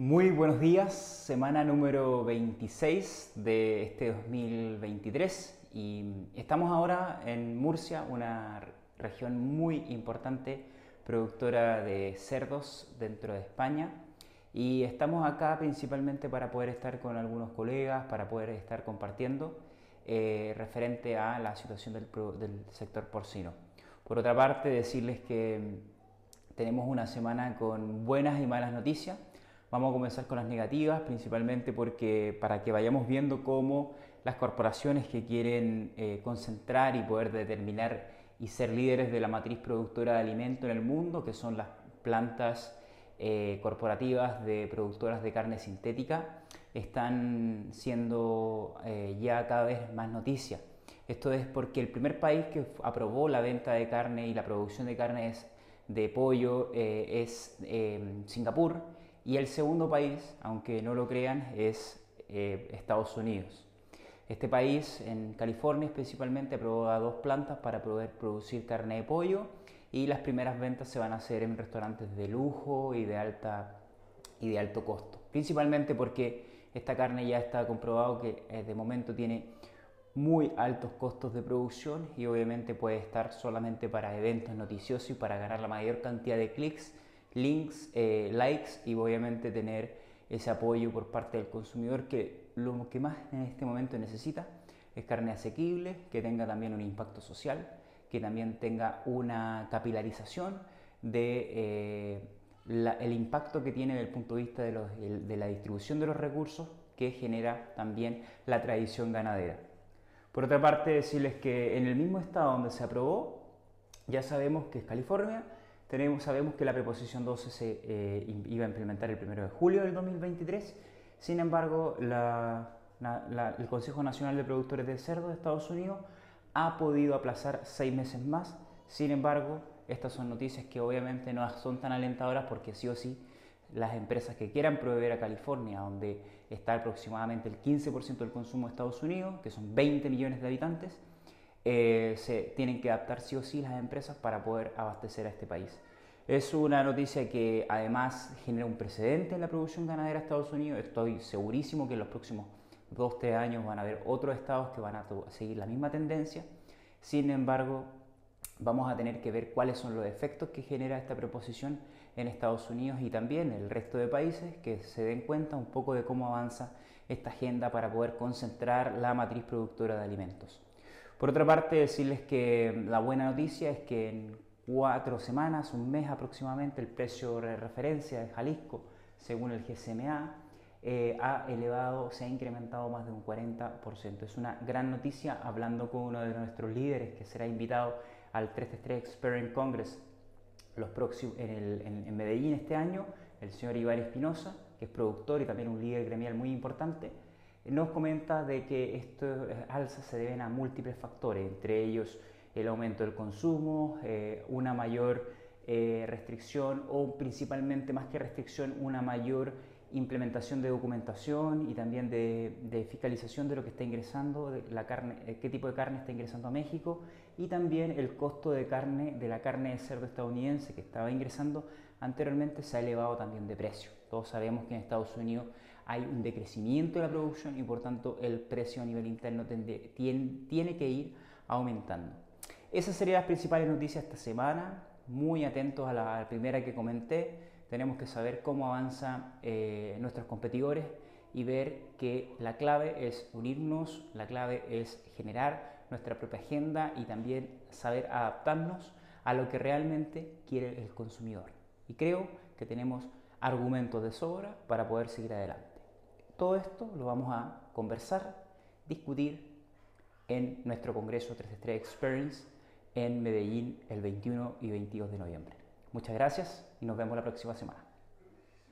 Muy buenos días, semana número 26 de este 2023 y estamos ahora en Murcia, una región muy importante productora de cerdos dentro de España y estamos acá principalmente para poder estar con algunos colegas, para poder estar compartiendo eh, referente a la situación del, del sector porcino. Por otra parte, decirles que tenemos una semana con buenas y malas noticias Vamos a comenzar con las negativas, principalmente porque para que vayamos viendo cómo las corporaciones que quieren eh, concentrar y poder determinar y ser líderes de la matriz productora de alimento en el mundo, que son las plantas eh, corporativas de productoras de carne sintética, están siendo eh, ya cada vez más noticia. Esto es porque el primer país que aprobó la venta de carne y la producción de carne de pollo es Singapur y el segundo país, aunque no lo crean, es eh, Estados Unidos. Este país, en California principalmente, aprobó dos plantas para poder producir carne de pollo y las primeras ventas se van a hacer en restaurantes de lujo y de, alta, y de alto costo. Principalmente porque esta carne ya está comprobado que eh, de momento tiene muy altos costos de producción y obviamente puede estar solamente para eventos noticiosos y para ganar la mayor cantidad de clics links, eh, likes y obviamente tener ese apoyo por parte del consumidor que lo que más en este momento necesita es carne asequible, que tenga también un impacto social, que también tenga una capilarización de eh, el impacto que tiene desde el punto de vista de, de la distribución de los recursos que genera también la tradición ganadera. Por otra parte, decirles que en el mismo estado donde se aprobó, ya sabemos que es California, sabemos que la preposición 12 se eh, iba a implementar el 1 de julio del 2023, sin embargo, el Consejo Nacional de Productores de Cerdo de Estados Unidos ha podido aplazar seis meses más, sin embargo, estas son noticias que obviamente no son tan alentadoras porque sí o sí las empresas que quieran proveer a California, donde está aproximadamente el 15% del consumo de Estados Unidos, que son 20 millones de habitantes, eh, se tienen que adaptar sí o sí las empresas para poder abastecer a este país. Es una noticia que además genera un precedente en la producción ganadera de Estados Unidos. Estoy segurísimo que en los próximos 2-3 años van a haber otros estados que van a seguir la misma tendencia. Sin embargo, vamos a tener que ver cuáles son los efectos que genera esta proposición en Estados Unidos y también el resto de países que se den cuenta un poco de cómo avanza esta agenda para poder concentrar la matriz productora de alimentos. Por otra parte, decirles que la buena noticia es que en cuatro semanas, un mes aproximadamente, el precio de referencia de Jalisco, según el GSMA, eh, ha elevado, se ha incrementado más de un 40%. Es una gran noticia, hablando con uno de nuestros líderes que será invitado al 333 Experience Congress los próximos, en, en Medellín este año, el señor Iván Espinosa, que es productor y también un líder gremial muy importante nos comenta de que estos alzas se deben a múltiples factores, entre ellos el aumento del consumo, eh, una mayor eh, restricción o principalmente más que restricción, una mayor implementación de documentación y también de, fiscalización de lo que está ingresando, de la carne, eh, qué tipo de carne está ingresando a México y también el costo de carne de la carne de cerdo estadounidense que estaba ingresando anteriormente se ha elevado también de precio. Todos sabemos que en Estados Unidos hay un decrecimiento de la producción y por tanto el precio a nivel interno tiene, tiene que ir aumentando. Esas serían las principales noticias esta semana. Muy atentos a la primera que comenté tenemos que saber cómo avanzan eh, nuestros competidores y ver que la clave es unirnos, la clave es generar nuestra propia agenda y también saber adaptarnos a lo que realmente quiere el consumidor. Y creo que tenemos argumentos de sobra para poder seguir adelante. Todo esto lo vamos a conversar, discutir en nuestro Congreso 363 Experience en Medellín el 21 y 22 de noviembre. Muchas gracias y nos vemos la próxima semana.